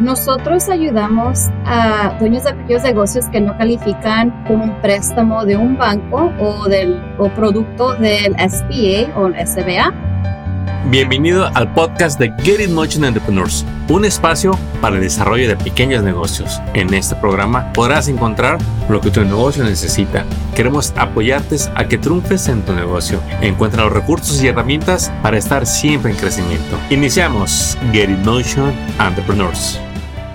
nosotros ayudamos a dueños de pequeños negocios que no califican con un préstamo de un banco o del o producto del SBA o el SBA Bienvenido al podcast de Get It Motion Entrepreneurs, un espacio para el desarrollo de pequeños negocios. En este programa podrás encontrar lo que tu negocio necesita. Queremos apoyarte a que triunfes en tu negocio. Encuentra los recursos y herramientas para estar siempre en crecimiento. Iniciamos Get It Motion Entrepreneurs.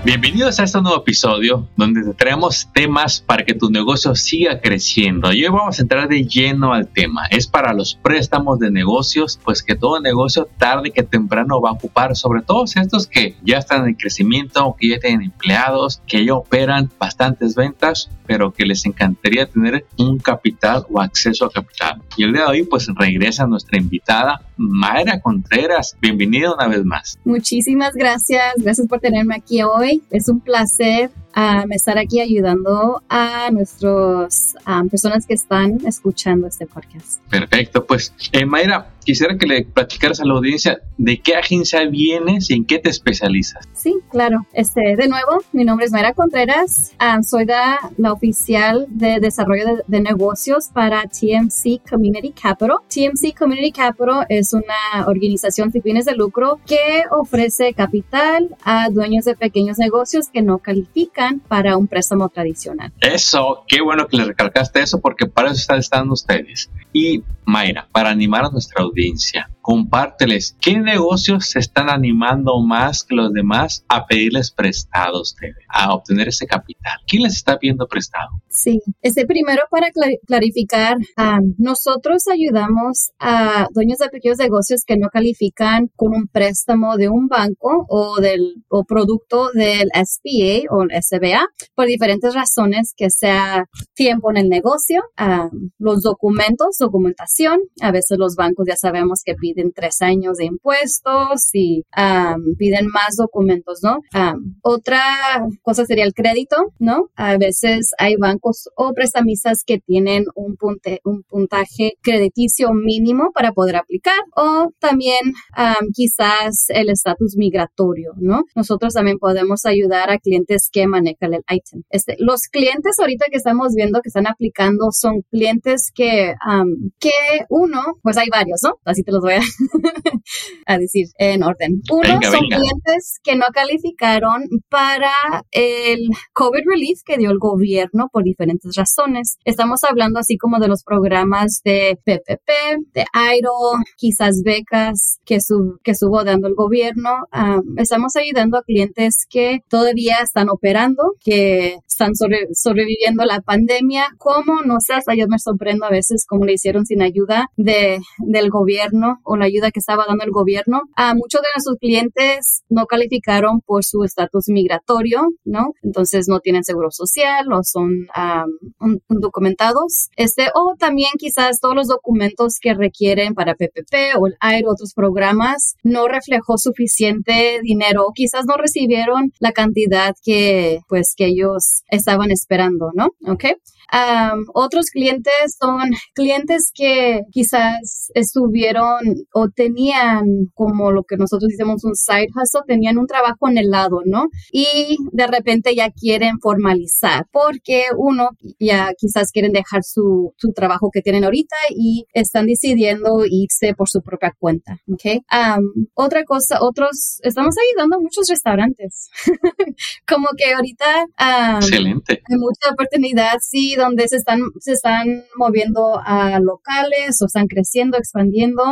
Bienvenidos a este nuevo episodio donde te traemos temas para que tu negocio siga creciendo. Y hoy vamos a entrar de lleno al tema. Es para los préstamos de negocios, pues que todo negocio tarde que temprano va a ocupar, sobre todo estos que ya están en crecimiento, que ya tienen empleados, que ya operan bastantes ventas, pero que les encantaría tener un capital o acceso a capital. Y el día de hoy pues regresa nuestra invitada Mayra Contreras. Bienvenida una vez más. Muchísimas gracias. Gracias por tenerme aquí hoy. Es un placer um, estar aquí ayudando a nuestras personas que están escuchando este podcast. Perfecto. Pues, eh, Mayra, quisiera que le platicaras a la audiencia de qué agencia vienes y en qué te especializas. Sí, claro. Este, de nuevo, mi nombre es Mayra Contreras. soy la, la, oficial de desarrollo de, de negocios para TMC Community Capital. TMC Community Capital es una organización sin fines de lucro que ofrece capital a dueños de pequeños negocios que no califican para un préstamo tradicional. Eso, qué bueno que le recalcaste eso porque para eso están ustedes. Y Mayra, para animar a nuestra audiencia, compárteles qué negocios se están animando más que los demás a pedirles prestados, a obtener ese capital. ¿Quién les está pidiendo prestado? Sí, este primero para clarificar, nosotros ayudamos a dueños de pequeños negocios que no califican con un préstamo de un banco o del o producto del SBA o el SBA por diferentes razones, que sea tiempo en el negocio, los documentos, documentación. A veces los bancos ya sabemos que piden tres años de impuestos y piden más documentos, ¿no? otra cosa sería el crédito, ¿no? A veces hay bancos o prestamistas que tienen un, un puntaje crediticio mínimo para poder aplicar o también quizás el estatus migratorio, ¿no? Nosotros también podemos ayudar a clientes que manejan el item. Este, los clientes ahorita que estamos viendo que están aplicando son clientes que, que uno, pues hay varios, ¿no? Así te los voy a, a decir en orden. Uno son clientes que no calificaron para el COVID relief que dio el gobierno por diferentes razones. Estamos hablando así como de los programas de PPP, de IDO, quizás becas que, que estuvo dando el gobierno. estamos ayudando a clientes que todavía están operando, que están sobreviviendo la pandemia. ¿Cómo? No sé, hasta yo me sorprendo a veces cómo le hicieron sin ayuda de, del gobierno o la ayuda que estaba dando el gobierno. A muchos de nuestros clientes no calificaron por su estatus migratorio, ¿no? Entonces no tienen seguro social o son documentados. Este, o también quizás todos los documentos que requieren para PPP o el AIR, otros programas, no reflejó suficiente dinero quizás no recibieron la cantidad que, pues, que ellos estaban esperando, ¿no? ¿Ok? Otros clientes son clientes que quizás estuvieron o tenían como lo que nosotros decimos un side hustle, tenían un trabajo en el lado, ¿no? Y de repente ya quieren formalizar porque uno ya quizás quieren dejar su, su trabajo que tienen ahorita y están decidiendo irse por su propia cuenta, ¿ok? otra cosa, otros, estamos ayudando a muchos restaurantes, como que ahorita Excelente. hay mucha oportunidad, sí, donde se están, se están moviendo a locales o están creciendo, expandiendo,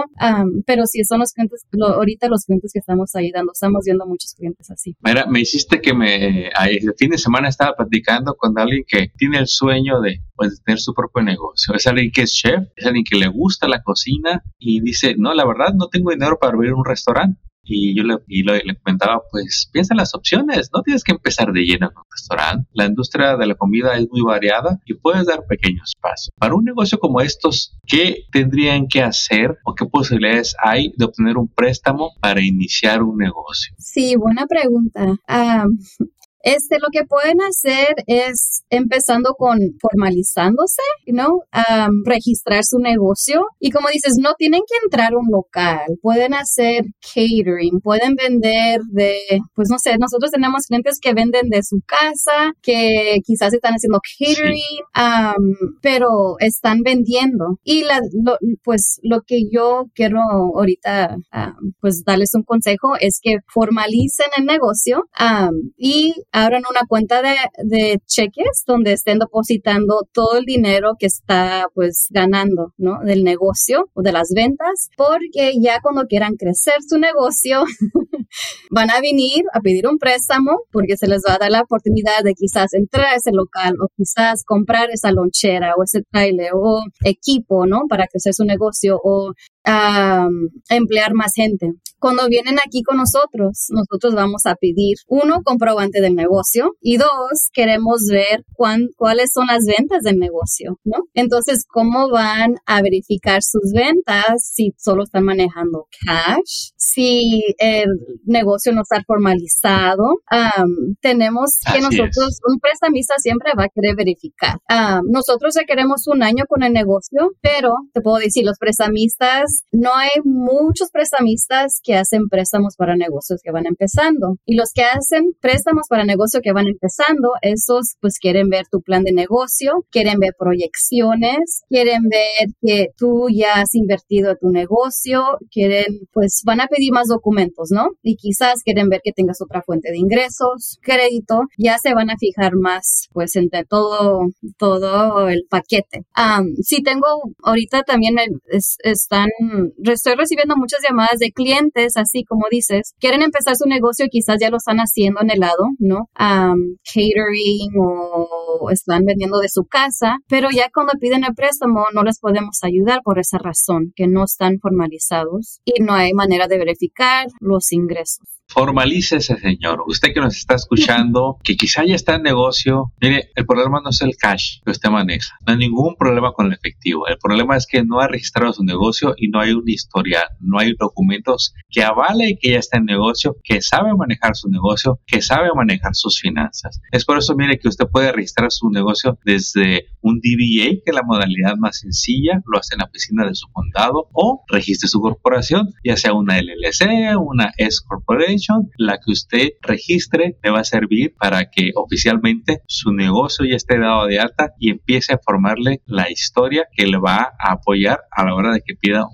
pero sí son los clientes, ahorita los clientes que estamos ayudando, estamos viendo muchos clientes así. Mira, me hiciste que me, el fin de semana estaba platicando con alguien que tiene el sueño de, pues, tener su propio negocio. Es alguien que es chef, es alguien que le gusta la cocina y dice, no, la verdad no tengo dinero para abrir un restaurante y yo le, y le, comentaba, pues piensa en las opciones, no tienes que empezar de lleno con un restaurante. La industria de la comida es muy variada y puedes dar pequeños pasos. Para un negocio como estos, ¿qué tendrían que hacer o qué posibilidades hay de obtener un préstamo para iniciar un negocio? Sí, buena pregunta. Este, lo que pueden hacer es empezando con formalizándose, ¿no? registrar su negocio. Y como dices, no tienen que entrar a un local, pueden hacer catering, pueden vender de, pues no sé, nosotros tenemos clientes que venden de su casa, que quizás están haciendo catering, pero están vendiendo. Y la, pues lo que yo quiero ahorita, pues darles un consejo es que formalicen el negocio y abran una cuenta de, cheques donde estén depositando todo el dinero que está pues ganando, ¿no? Del negocio o de las ventas, porque ya cuando quieran crecer su negocio, van a venir a pedir un préstamo porque se les va a dar la oportunidad de quizás entrar a ese local o quizás comprar esa lonchera o ese trailer o equipo, ¿no? Para crecer su negocio o emplear más gente. Cuando vienen aquí con nosotros, nosotros vamos a pedir, uno, comprobante del negocio y dos, queremos ver cuáles son las ventas del negocio, ¿no? Entonces, ¿cómo van a verificar sus ventas si solo están manejando cash? Si el negocio no está formalizado, tenemos que nosotros, un prestamista siempre va a querer verificar. nosotros ya queremos un año con el negocio, pero te puedo decir, los prestamistas no hay muchos prestamistas que hacen préstamos para negocios que van empezando. Y los que hacen préstamos para negocios que van empezando, esos pues quieren ver tu plan de negocio, quieren ver proyecciones, quieren ver que tú ya has invertido en tu negocio, quieren pues van a pedir más documentos, ¿no? Y quizás quieren ver que tengas otra fuente de ingresos, crédito, ya se van a fijar más pues entre todo, todo el paquete. si tengo ahorita también están estoy recibiendo muchas llamadas de clientes, así como dices, quieren empezar su negocio y quizás ya lo están haciendo en el lado, ¿no? catering o están vendiendo de su casa, pero ya cuando piden el préstamo no les podemos ayudar por esa razón, que no están formalizados y no hay manera de verificar los ingresos. Formalícese, señor. Usted que nos está escuchando, que quizá ya está en negocio, mire, el problema no es el cash que usted maneja. No hay ningún problema con el efectivo. El problema es que no ha registrado su negocio y no hay un historial, no hay documentos que avale que ya está en negocio, que sabe manejar su negocio, que sabe manejar sus finanzas. Es por eso, mire, que usted puede registrar su negocio desde un DBA, que es la modalidad más sencilla, lo hace en la oficina de su condado, o registre su corporación, ya sea una LLC, una S Corporation, la que usted registre le va a servir para que oficialmente su negocio ya esté dado de alta y empiece a formarle la historia que le va a apoyar a la hora de que pida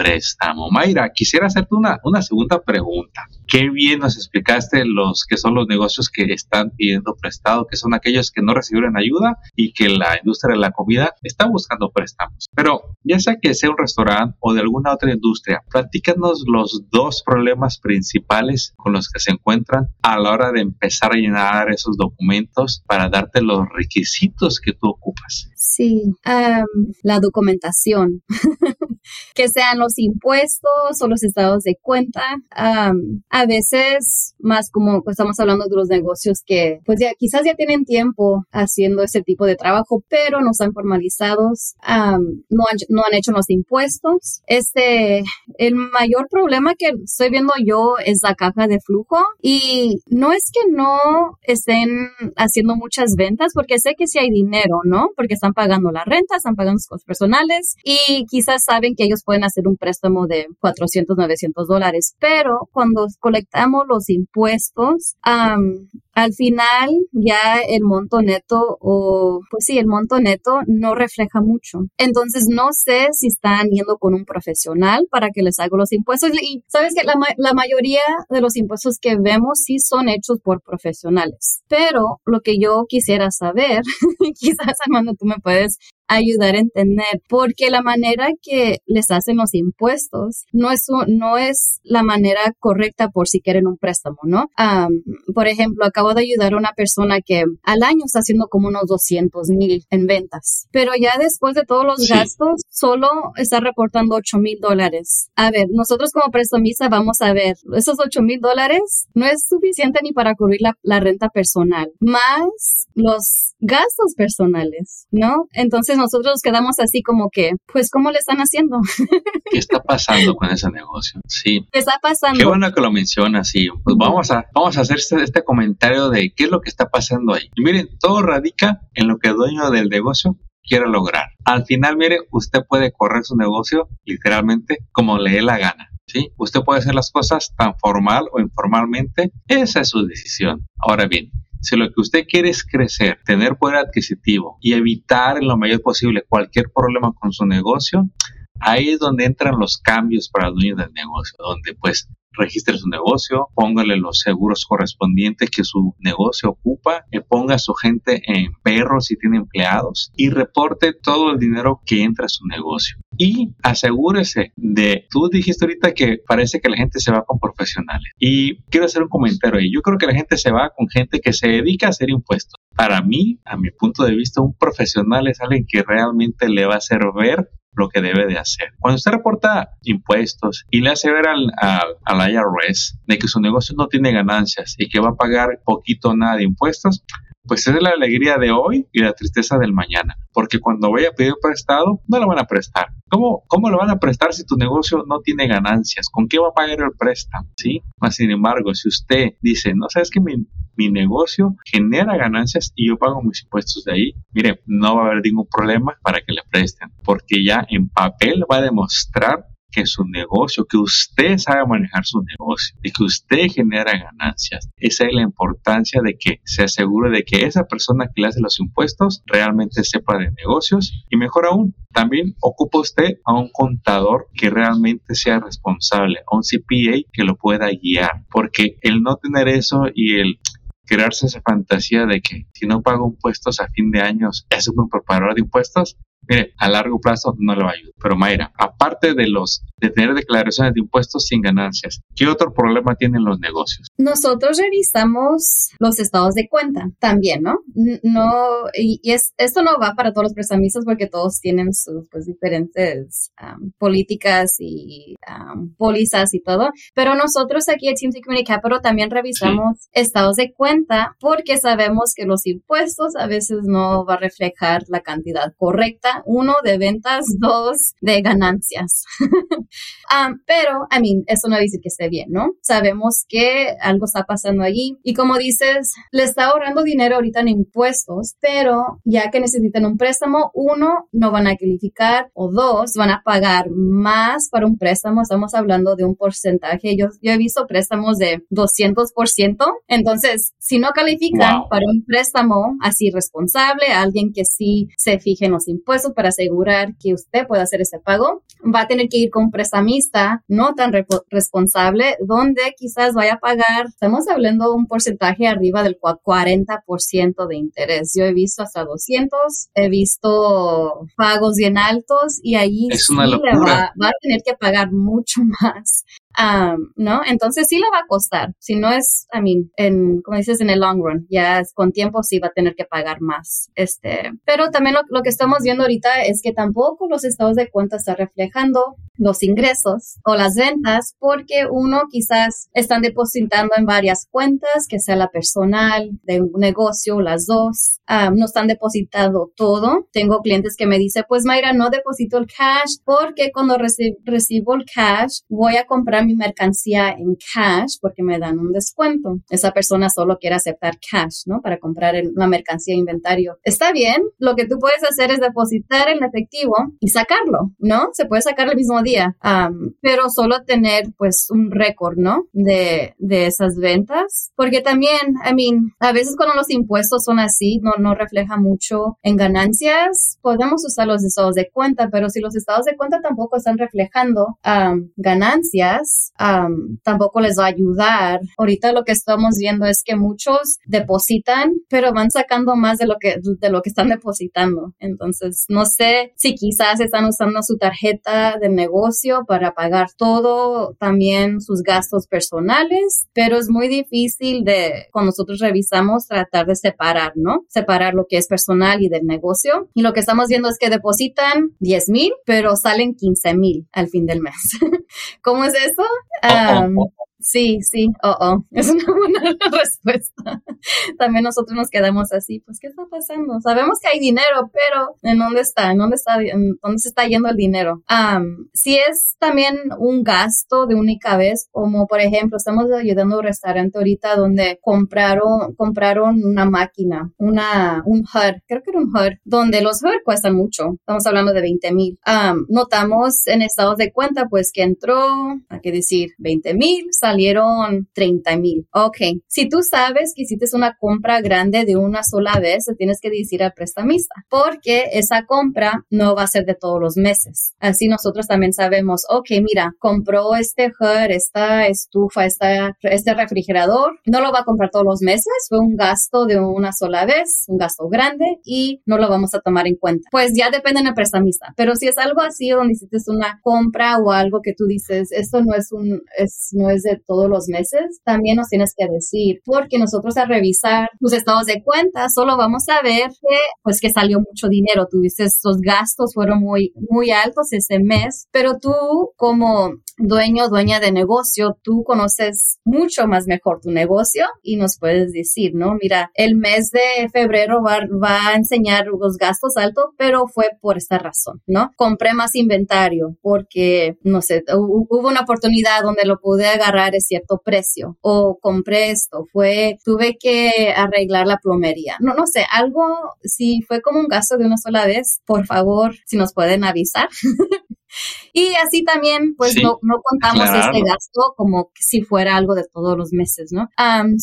préstamo. Mayra, quisiera hacerte una, una segunda pregunta. Qué bien nos explicaste los que son los negocios que están pidiendo prestado, que son aquellos que no recibieron ayuda y que la industria de la comida está buscando préstamos. Pero ya sea que sea un restaurante o de alguna otra industria, platícanos los dos problemas principales con los que se encuentran a la hora de empezar a llenar esos documentos para darte los requisitos que tú ocupas. Sí, la documentación, que sean los impuestos o los estados de cuenta. a veces, más como estamos hablando de los negocios que pues ya quizás ya tienen tiempo haciendo ese tipo de trabajo, pero no están formalizados, no, han, no han hecho los impuestos. Este, el mayor problema que estoy viendo yo es la caja de flujo y no es que no estén haciendo muchas ventas porque sé que sí hay dinero, ¿no? Porque están pagando la renta, están pagando sus cosas personales y quizás saben que ellos pueden hacer un préstamo de 400, 900 dólares, pero cuando colectamos los impuestos, al final ya el monto neto o pues sí, el monto neto no refleja mucho. Entonces no sé si están yendo con un profesional para que les haga los impuestos y sabes que la, la mayoría de los impuestos que vemos sí son hechos por profesionales. Pero lo que yo quisiera saber, quizás Armando tú me puedes ayudar a entender, porque la manera que les hacen los impuestos no es, no es la manera correcta por si quieren un préstamo, ¿no? por ejemplo, acabo de ayudar a una persona que al año está haciendo como unos 200 mil en ventas, pero ya después de todos los gastos, solo está reportando 8 mil dólares. A ver, nosotros como prestamista vamos a ver, esos 8 mil dólares no es suficiente ni para cubrir la, la renta personal, más los gastos personales, ¿no? Entonces nosotros nos quedamos así como que, pues, ¿cómo le están haciendo? ¿Qué está pasando con ese negocio? Sí. ¿Qué está pasando? Qué bueno que lo mencionas, sí. Pues vamos a, vamos a hacer este, este comentario de qué es lo que está pasando ahí. Y miren, todo radica en lo que el dueño del negocio quiere lograr. Al final, mire, usted puede correr su negocio literalmente como le dé la gana. ¿sí? Usted puede hacer las cosas tan formal o informalmente. Esa es su decisión. Ahora bien, si lo que usted quiere es crecer, tener poder adquisitivo y evitar en lo mayor posible cualquier problema con su negocio, ahí es donde entran los cambios para el dueño del negocio, donde pues registre su negocio, póngale los seguros correspondientes que su negocio ocupa, y ponga a su gente en perros si tiene empleados y reporte todo el dinero que entra a su negocio. Y asegúrese de, tú dijiste ahorita que parece que la gente se va con profesionales. Y quiero hacer un comentario ahí. Yo creo que la gente se va con gente que se dedica a hacer impuestos. Para mí, a mi punto de vista, un profesional es alguien que realmente le va a hacer ver lo que debe de hacer. Cuando usted reporta impuestos y le hace ver al, al, IRS de que su negocio no tiene ganancias y que va a pagar poquito o nada de impuestos, pues es la alegría de hoy y la tristeza del mañana. Porque cuando vaya a pedir prestado, no lo van a prestar. ¿Cómo, ¿Cómo lo van a prestar si tu negocio no tiene ganancias? ¿Con qué va a pagar el préstamo? ¿Sí? Sin embargo, si usted dice, no sabes que mi, mi negocio genera ganancias y yo pago mis impuestos de ahí, mire, no va a haber ningún problema para que le presten, porque ya en papel va a demostrar que su negocio, que usted sabe manejar su negocio, y que usted genera ganancias. Esa es la importancia de que se asegure de que esa persona que le hace los impuestos realmente sepa de negocios y mejor aún, también ocupa usted a un contador que realmente sea responsable, a un CPA que lo pueda guiar, porque el no tener eso y el crearse esa fantasía de que si no pago impuestos a fin de año es un buen preparador de impuestos, mire, a largo plazo no le va a ayudar. Pero Mayra, aparte de los de tener declaraciones de impuestos sin ganancias, ¿qué otro problema tienen los negocios? Nosotros revisamos los estados de cuenta también, ¿no? No, y, es, esto no va para todos los prestamistas porque todos tienen sus pues, diferentes políticas y pólizas y todo, pero nosotros aquí en Team Community Capital también revisamos estados de cuenta porque sabemos que los impuestos a veces no va a reflejar la cantidad correcta uno, de ventas, dos, de ganancias. Um, pero, I mean, eso no dice que esté bien, ¿no? Sabemos que algo está pasando allí y como dices, le está ahorrando dinero ahorita en impuestos, pero ya que necesitan un préstamo, uno, no van a calificar o dos, van a pagar más para un préstamo. Estamos hablando de un porcentaje. Yo, yo he visto préstamos de 200%. Entonces, si no califican para un préstamo así responsable, alguien que sí se fije en los impuestos, para asegurar que usted pueda hacer ese pago, va a tener que ir con un prestamista no tan responsable, donde quizás vaya a pagar, estamos hablando de un porcentaje arriba del 40% de interés. Yo he visto hasta 200, he visto pagos bien altos y ahí sí va, va, a tener que pagar mucho más ¿no? Entonces sí le va a costar. Si no es, I mean, en, como dices, en el long run, ya con tiempo sí va a tener que pagar más. Este, pero también lo, que estamos viendo ahorita es que tampoco los estados de cuenta están reflejando los ingresos o las ventas porque uno quizás están depositando en varias cuentas, que sea la personal, de un negocio, las dos, no están depositando todo. Tengo clientes que me dicen, pues Mayra, no deposito el cash porque cuando recibo el cash voy a comprar mi mercancía en cash porque me dan un descuento. Esa persona solo quiere aceptar cash, ¿no? Para comprar la mercancía inventario. Está bien, lo que tú puedes hacer es depositar en efectivo y sacarlo, ¿no? Se puede sacar el mismo día, pero solo tener pues un récord, ¿no? De, de esas ventas. Porque también, I mean, a veces cuando los impuestos son así, no, no refleja mucho en ganancias, podemos usar los estados de cuenta, pero si los estados de cuenta tampoco están reflejando ganancias, tampoco les va a ayudar. Ahorita lo que estamos viendo es que muchos depositan, pero van sacando más de lo que, de lo que están depositando. Entonces, no sé si quizás están usando su tarjeta de negocio para pagar todo, también sus gastos personales, pero es muy difícil de, cuando nosotros revisamos, tratar de separar, ¿no? Separar lo que es personal y del negocio. Y lo que estamos viendo es que depositan 10 mil, pero salen 15 mil al fin del mes. ¿Cómo es eso? Um, sí, sí, oh, oh. Es una buena respuesta. también nosotros nos quedamos así, pues, ¿qué está pasando? Sabemos que hay dinero, pero ¿en dónde está? ¿En dónde está? dónde se está yendo el dinero? si es también un gasto de única vez, como por ejemplo, estamos ayudando a un restaurante ahorita donde compraron, compraron una máquina, una, un HUD, creo que era un HUD, donde los HUD cuestan mucho. Estamos hablando de 20 mil. notamos en estados de cuenta, pues, que entró, hay que decir, 20 mil, salieron 30 mil. Ok. Si tú sabes que hiciste una compra grande de una sola vez, tienes que decir al prestamista, porque esa compra no va a ser de todos los meses. Así nosotros también sabemos, ok, mira, compró este HUD, esta estufa, esta, este refrigerador, no lo va a comprar todos los meses, fue un gasto de una sola vez, un gasto grande y no lo vamos a tomar en cuenta. Pues ya depende del prestamista, pero si es algo así donde hiciste una compra o algo que tú dices, esto no es un, es, no es de todos los meses, también nos tienes que decir, porque nosotros a revisar tus estados de cuenta solo vamos a ver que, pues que salió mucho dinero, tuviste esos gastos fueron muy, muy altos ese mes, pero tú como dueño, dueña de negocio, tú conoces mucho más mejor tu negocio y nos puedes decir, ¿no? Mira, el mes de febrero va, va a enseñar los gastos altos, pero fue por esta razón, ¿no? Compré más inventario porque, no sé, hubo una oportunidad donde lo pude agarrar a cierto precio o compré esto, fue, tuve que arreglar la plomería. No, no sé, algo, si fue como un gasto de una sola vez, por favor, si nos pueden avisar. Y así también, pues no, no contamos este gasto como si fuera algo de todos los meses, ¿no?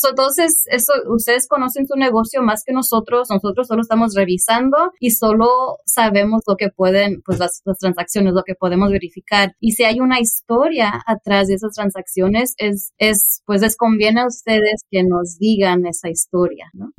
entonces, eso, ustedes conocen su negocio más que nosotros, nosotros solo estamos revisando y solo sabemos lo que pueden, pues las, transacciones, lo que podemos verificar. Y si hay una historia atrás de esas transacciones, es, es pues les conviene a ustedes que nos digan esa historia, ¿no?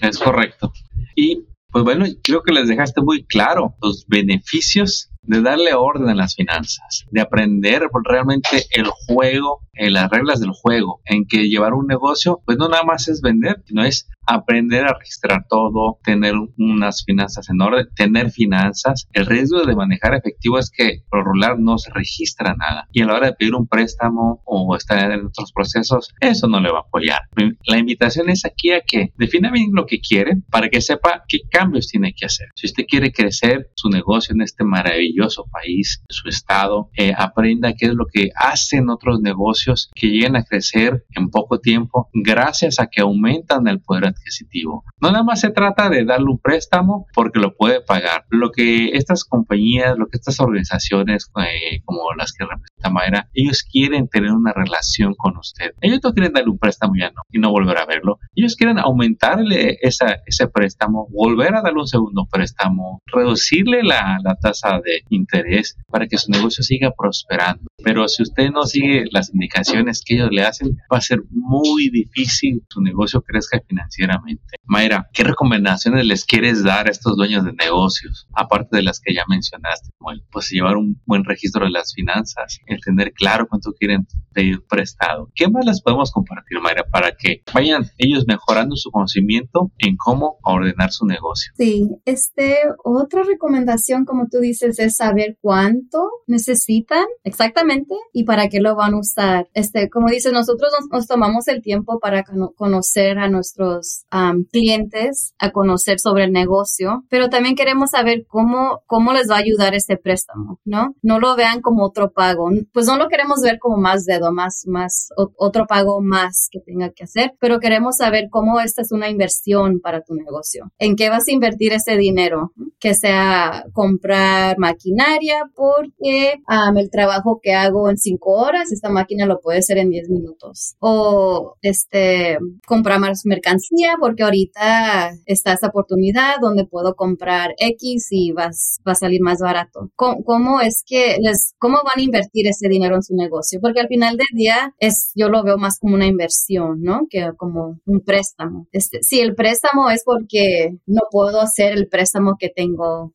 Es correcto. Y pues bueno, creo que les dejaste muy claro los beneficios de darle orden a las finanzas, de aprender realmente el juego, en las reglas del juego, en que llevar un negocio, pues no nada más es vender, sino es aprender a registrar todo, tener unas finanzas en orden, tener finanzas. El riesgo de manejar efectivo es que por regular no se registra nada y a la hora de pedir un préstamo o estar en otros procesos, eso no le va a apoyar. La invitación es aquí a que defina bien lo que quiere para que sepa qué cambios tiene que hacer. Si usted quiere crecer su negocio en este maravilloso país, su estado, eh, aprenda qué es lo que hacen otros negocios que lleguen a crecer en poco tiempo gracias a que aumentan el poder adquisitivo. No nada más se trata de darle un préstamo porque lo puede pagar. Lo que estas compañías, lo que estas organizaciones eh, como las que representa Mayra, ellos quieren tener una relación con usted. Ellos no quieren darle un préstamo ya no y no volver a verlo. Ellos quieren aumentarle esa, ese préstamo, volver a darle un segundo préstamo, reducirle la, la tasa de interés para que su negocio siga prosperando. Pero si usted no sigue las indicaciones que ellos le hacen, va a ser muy difícil su negocio crezca financieramente. Mayra, ¿qué recomendaciones les quieres dar a estos dueños de negocios? Aparte de las que ya mencionaste, el, pues llevar un buen registro de las finanzas, el tener claro cuánto quieren pedir prestado. ¿Qué más les podemos compartir, Mayra, para que vayan ellos mejorando su conocimiento en cómo ordenar su negocio? Sí, este, otra recomendación, como tú dices, es saber cuánto necesitan exactamente y para qué lo van a usar. Este, como dices, nosotros nos, tomamos el tiempo para conocer a nuestros clientes, a conocer sobre el negocio, pero también queremos saber cómo, cómo les va a ayudar este préstamo, ¿no? No lo vean como otro pago, pues no lo queremos ver como más dedo, más, más, otro pago más que tenga que hacer, pero queremos saber cómo esta es una inversión para tu negocio. ¿En qué vas a invertir ese dinero? Que sea comprar maquinaria porque el trabajo que hago en cinco horas, esta máquina lo puede hacer en diez minutos. O este, comprar más mercancía porque ahorita está esta oportunidad donde puedo comprar X y vas, va a salir más barato. ¿Cómo, es que les, cómo van a invertir ese dinero en su negocio? Porque al final del día es, yo lo veo más como una inversión, ¿no? Que como un préstamo. Este, si el préstamo es porque no puedo hacer el préstamo que tengo con,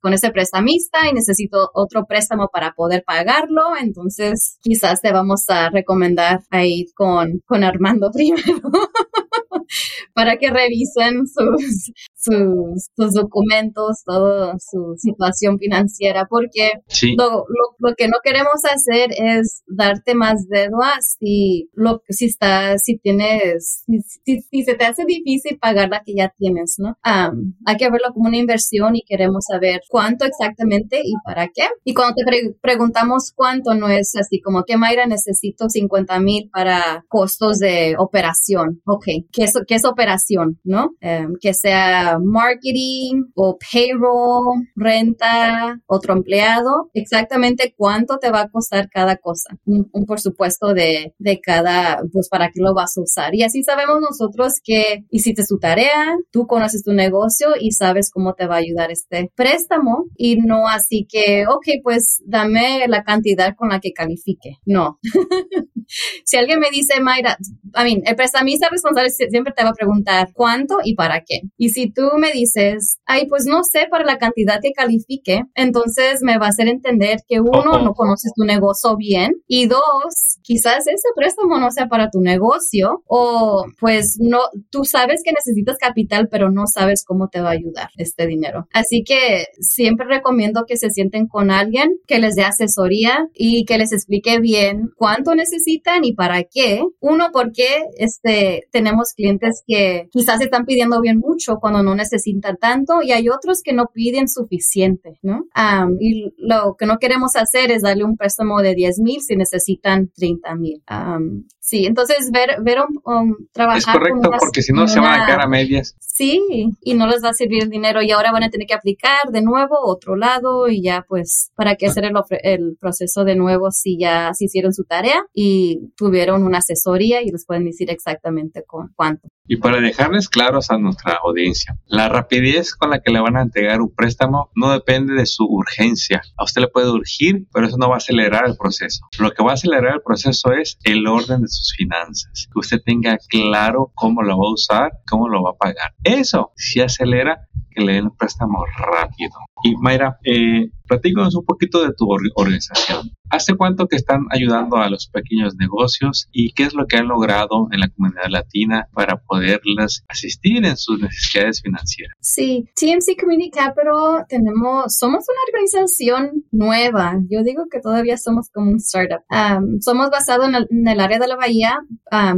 con ese prestamista y necesito otro préstamo para poder pagarlo, entonces quizás te vamos a recomendar a ir con, con Armando primero. para que revisen sus, sus, sus documentos, toda su situación financiera, porque lo, lo, que no queremos hacer es darte más deudas si, lo, si, está, si tienes, si, si, se te hace difícil pagar la que ya tienes, ¿no? hay que verlo como una inversión y queremos saber cuánto exactamente y para qué. Y cuando te preguntamos cuánto, no es así como que Mayra necesito 50 mil para costos de operación. Ok, ¿qué es, qué es operación? ¿No? Em, que sea marketing o payroll, renta, otro empleado, exactamente cuánto te va a costar cada cosa. Un, por supuesto de, de cada, pues para qué lo vas a usar. Y así sabemos nosotros que hiciste su tarea, tú conoces tu negocio y sabes cómo te va a ayudar este préstamo y no así que, ok, pues dame la cantidad con la que califique. No. si alguien me dice, Mayra, I mean, el prestamista responsable siempre te va a preguntar cuánto y para qué. Y si tú me dices, ay, pues no sé para la cantidad que califique, entonces me va a hacer entender que uno, no conoces tu negocio bien y dos, quizás ese préstamo no sea para tu negocio o pues no, tú sabes que necesitas capital, pero no sabes cómo te va a ayudar este dinero. Así que siempre recomiendo que se sienten con alguien que les dé asesoría y que les explique bien cuánto necesitan y para qué. Uno, porque este, tenemos clientes que quizás están pidiendo bien mucho cuando no necesitan tanto y hay otros que no piden suficiente, ¿no? y lo que no queremos hacer es darle un préstamo de 10 mil si necesitan 30 mil. Sí, entonces ver, ver um, trabajar. Es correcto, porque si no se van a quedar a medias. Sí, y no les va a servir el dinero y ahora van a tener que aplicar de nuevo otro lado y ya pues para qué hacer el, el proceso de nuevo si ya se hicieron su tarea y tuvieron una asesoría y les pueden decir exactamente con cuánto. Y para dejarles claros a nuestra audiencia, la rapidez con la que le van a entregar un préstamo no depende de su urgencia. A usted le puede urgir, pero eso no va a acelerar el proceso. Lo que va a acelerar el proceso es el orden de sus finanzas. Que usted tenga claro cómo lo va a usar, cómo lo va a pagar. Eso sí acelera que le den un préstamo rápido. Y Mayra, eh, platícanos un poquito de tu organización. ¿Hace cuánto que están ayudando a los pequeños negocios y qué es lo que han logrado en la comunidad latina para poderles asistir en sus necesidades financieras? Sí, TMC Community Capital tenemos, somos una organización nueva. Yo digo que todavía somos como un startup. somos basados en el, área de la bahía,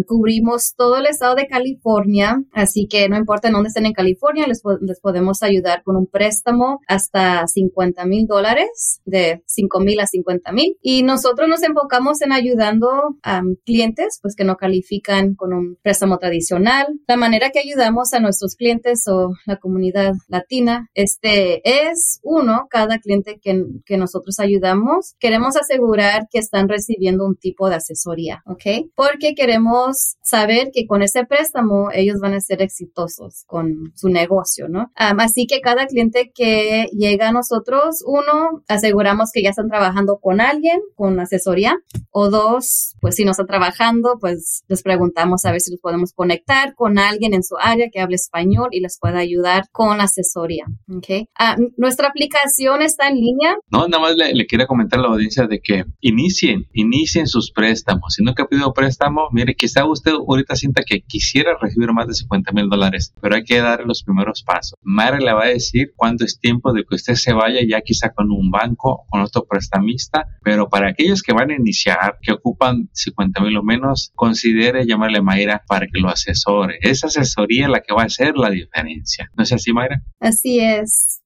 cubrimos todo el estado de California, así que no importa en dónde estén en California, les, les podemos ayudar con un préstamo hasta 50 mil dólares, de 5 mil a 50 mil. Y nosotros nos enfocamos en ayudando a clientes pues que no califican con un préstamo tradicional. La manera que ayudamos a nuestros clientes o la comunidad latina este es uno, cada cliente que, que nosotros ayudamos, queremos asegurar que están recibiendo un tipo de asesoría, ¿ok? Porque queremos saber que con ese préstamo ellos van a ser exitosos con su negocio, ¿no? Así que cada cliente que llega a nosotros, uno, aseguramos que ya están trabajando con alguien con asesoría. O dos, pues si no está trabajando, pues les preguntamos a ver si los podemos conectar con alguien en su área que hable español y les pueda ayudar con asesoría. Okay. Ah, nuestra aplicación está en línea. No, nada más le, le quiero comentar a la audiencia de que inicien, inicien sus préstamos. Si nunca ha pedido préstamo, mire, quizá usted ahorita sienta que quisiera recibir más de 50 mil dólares, pero hay que dar los primeros pasos. Mara le va a decir cuándo es tiempo de que usted se vaya ya quizá con un banco, con otro prestamista, pero para aquellos que van a iniciar, que ocupan 50 mil o menos, considere llamarle a Mayra para que lo asesore. Esa asesoría es la que va a hacer la diferencia. ¿No es así, Mayra? Así es.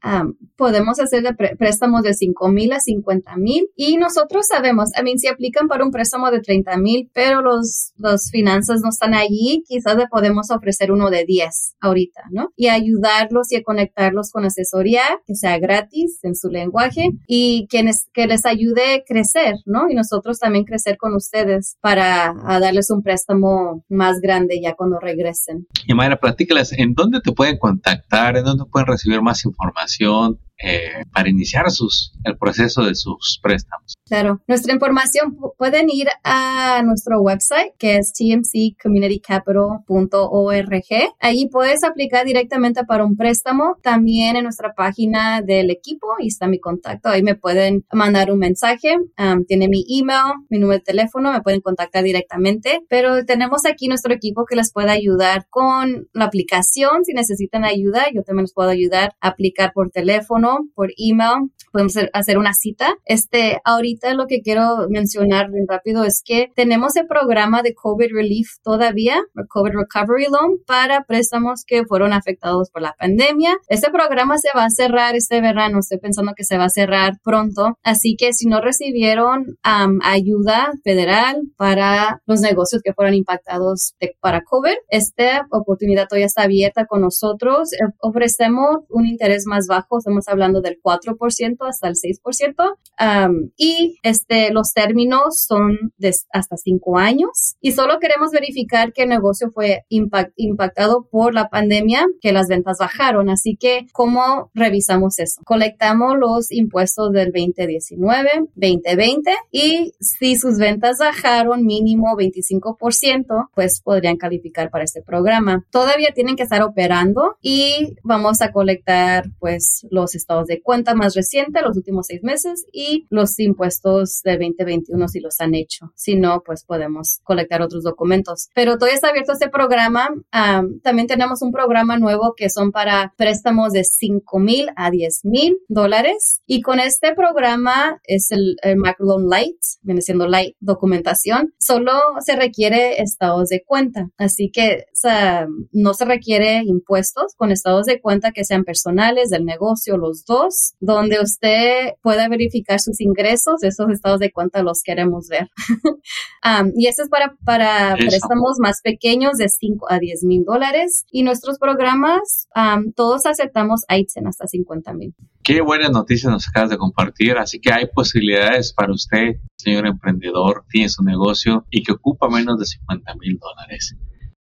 podemos hacer préstamos de 5 mil a 50 mil y nosotros sabemos, a mí si aplican para un préstamo de 30 mil, pero los, los finanzas no están allí, quizás le podemos ofrecer uno de 10 ahorita, ¿no? Y ayudarlos y conectarlos con asesoría que sea gratis en su lenguaje y que, que les ayude a crecer ¿no? Y nosotros también crecer con ustedes para darles un préstamo más grande ya cuando regresen. Y Mayra, platícales, ¿en dónde te pueden contactar? ¿En dónde pueden recibir más información? Eh, para iniciar sus, el proceso de sus préstamos. Claro, nuestra información pueden ir a nuestro website que es tmccommunitycapital.org. Ahí puedes aplicar directamente para un préstamo. También en nuestra página del equipo, y está mi contacto. Ahí me pueden mandar un mensaje. Um, tiene mi email, mi número de teléfono, me pueden contactar directamente. Pero tenemos aquí nuestro equipo que les puede ayudar con la aplicación. Si necesitan ayuda, yo también les puedo ayudar a aplicar por teléfono, por email. Podemos hacer una cita. Este, ahorita lo que quiero mencionar bien rápido es que tenemos el programa de COVID Relief todavía, COVID Recovery Loan, para préstamos que fueron afectados por la pandemia. Este programa se va a cerrar este verano. Estoy pensando que se va a cerrar pronto. Así que si no recibieron ayuda federal para los negocios que fueron impactados para COVID, esta oportunidad todavía está abierta con nosotros. Eh, ofrecemos un interés más bajo. Estamos hablando del 4% hasta el 6%. y este, los términos son de hasta 5 años. Y solo queremos verificar que el negocio fue impactado por la pandemia, que las ventas bajaron. Así que, ¿cómo revisamos eso? Colectamos los impuestos del 2019, 2020 y si sus ventas bajaron mínimo 25%, pues podrían calificar para este programa. Todavía tienen que estar operando y vamos a colectar pues los estados de cuenta más recientes, los últimos seis meses y los impuestos del 2021 si los han hecho. Si no, pues podemos colectar otros documentos. Pero todavía está abierto este programa. también tenemos un programa nuevo que son para préstamos de 5 mil a 10 mil dólares. Y con este programa es el, el Microloan Light, viene siendo Light documentación. Solo se requiere estados de cuenta. Así que no se requiere impuestos con estados de cuenta que sean personales, del negocio, los dos, donde usted pueda verificar sus ingresos. Esos estados de cuenta los queremos ver. y eso es para, para préstamos más pequeños de 5 a 10 mil dólares. Y nuestros programas, todos aceptamos ITSEN hasta 50 mil. Qué buenas noticias nos acabas de compartir. Así que hay posibilidades para usted, señor emprendedor, tiene su negocio y que ocupa menos de 50 mil dólares.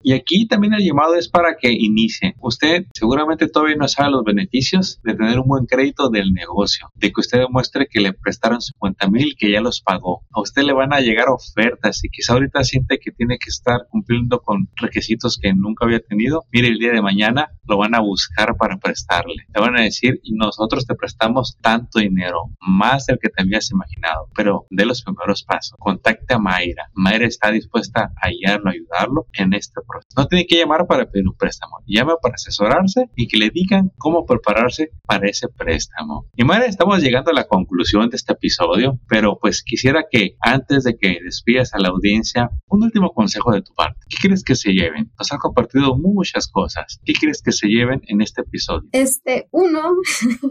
Y aquí también el llamado es para que inicie. Usted seguramente todavía no sabe los beneficios de tener un buen crédito del negocio, de que usted demuestre que le prestaron 50 mil, que ya los pagó. A usted le van a llegar ofertas y quizá ahorita siente que tiene que estar cumpliendo con requisitos que nunca había tenido. Mire, el día de mañana lo van a buscar para prestarle. Le van a decir, nosotros te prestamos tanto dinero, más del que te habías imaginado, pero de los primeros pasos. Contacte a Mayra. Mayra está dispuesta a guiarlo, ayudarlo en este no tiene que llamar para pedir un préstamo, llama para asesorarse y que le digan cómo prepararse para ese préstamo. Y madre, estamos llegando a la conclusión de este episodio, pero pues quisiera que antes de que despidas a la audiencia, un último consejo de tu parte. ¿Qué crees que se lleven? Nos han compartido muchas cosas. ¿Qué crees que se lleven en este episodio? Este, uno,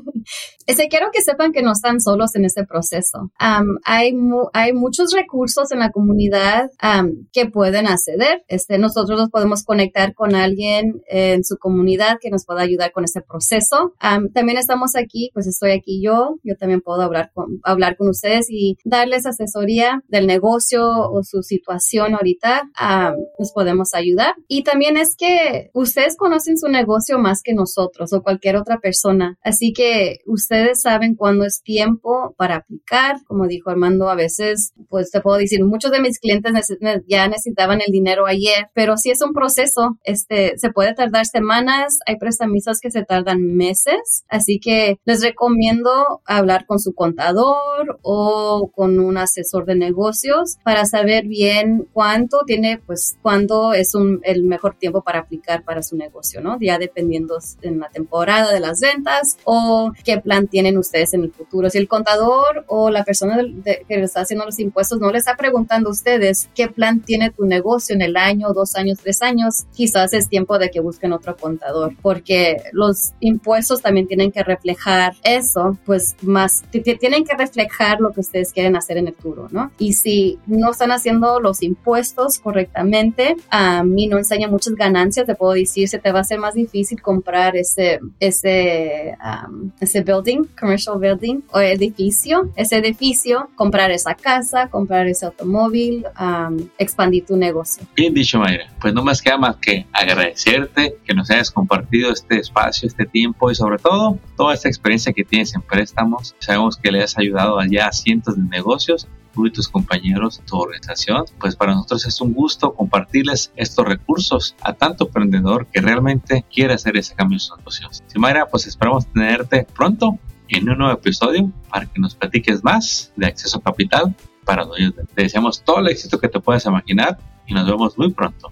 este, quiero que sepan que no están solos en este proceso. hay, hay muchos recursos en la comunidad que pueden acceder. Este, nosotros podemos conectar con alguien en su comunidad que nos pueda ayudar con este proceso. también estamos aquí, pues estoy aquí yo, yo también puedo hablar con, hablar con ustedes y darles asesoría del negocio o su situación ahorita, nos podemos ayudar. Y también es que ustedes conocen su negocio más que nosotros o cualquier otra persona, así que ustedes saben cuándo es tiempo para aplicar, como dijo Armando, a veces, pues te puedo decir, muchos de mis clientes ya necesitaban el dinero ayer, pero si es un proceso, este, se puede tardar semanas, hay prestamistas que se tardan meses, así que les recomiendo hablar con su contador o con un asesor de negocios para saber bien cuánto tiene, pues, cuándo es un, el mejor tiempo para aplicar para su negocio, ¿no? Ya dependiendo en la temporada de las ventas o qué plan tienen ustedes en el futuro. Si el contador o la persona que les está haciendo los impuestos no les está preguntando a ustedes qué plan tiene tu negocio en el año, dos años, tres años, quizás es tiempo de que busquen otro contador, porque los impuestos también tienen que reflejar eso, pues más, tienen que reflejar lo que ustedes quieren hacer en el futuro, ¿no? Y si no están haciendo los impuestos correctamente, a mí no enseña muchas ganancias, te puedo decir, se te va a hacer más difícil comprar ese, ese, um, ese building, commercial building o edificio, ese edificio, comprar esa casa, comprar ese automóvil, um, expandir tu negocio. Bien dicho, Mayra. Pues no más queda más que agradecerte que nos hayas compartido este espacio, este tiempo y sobre todo toda esta experiencia que tienes en préstamos. Sabemos que le has ayudado allá a cientos de negocios tú y tus compañeros, tu organización, pues para nosotros es un gusto compartirles estos recursos a tanto emprendedor que realmente quiere hacer ese cambio en sus negocios. Simaira, pues esperamos tenerte pronto en un nuevo episodio para que nos platiques más de acceso a capital para nosotros. Te deseamos todo el éxito que te puedas imaginar y nos vemos muy pronto.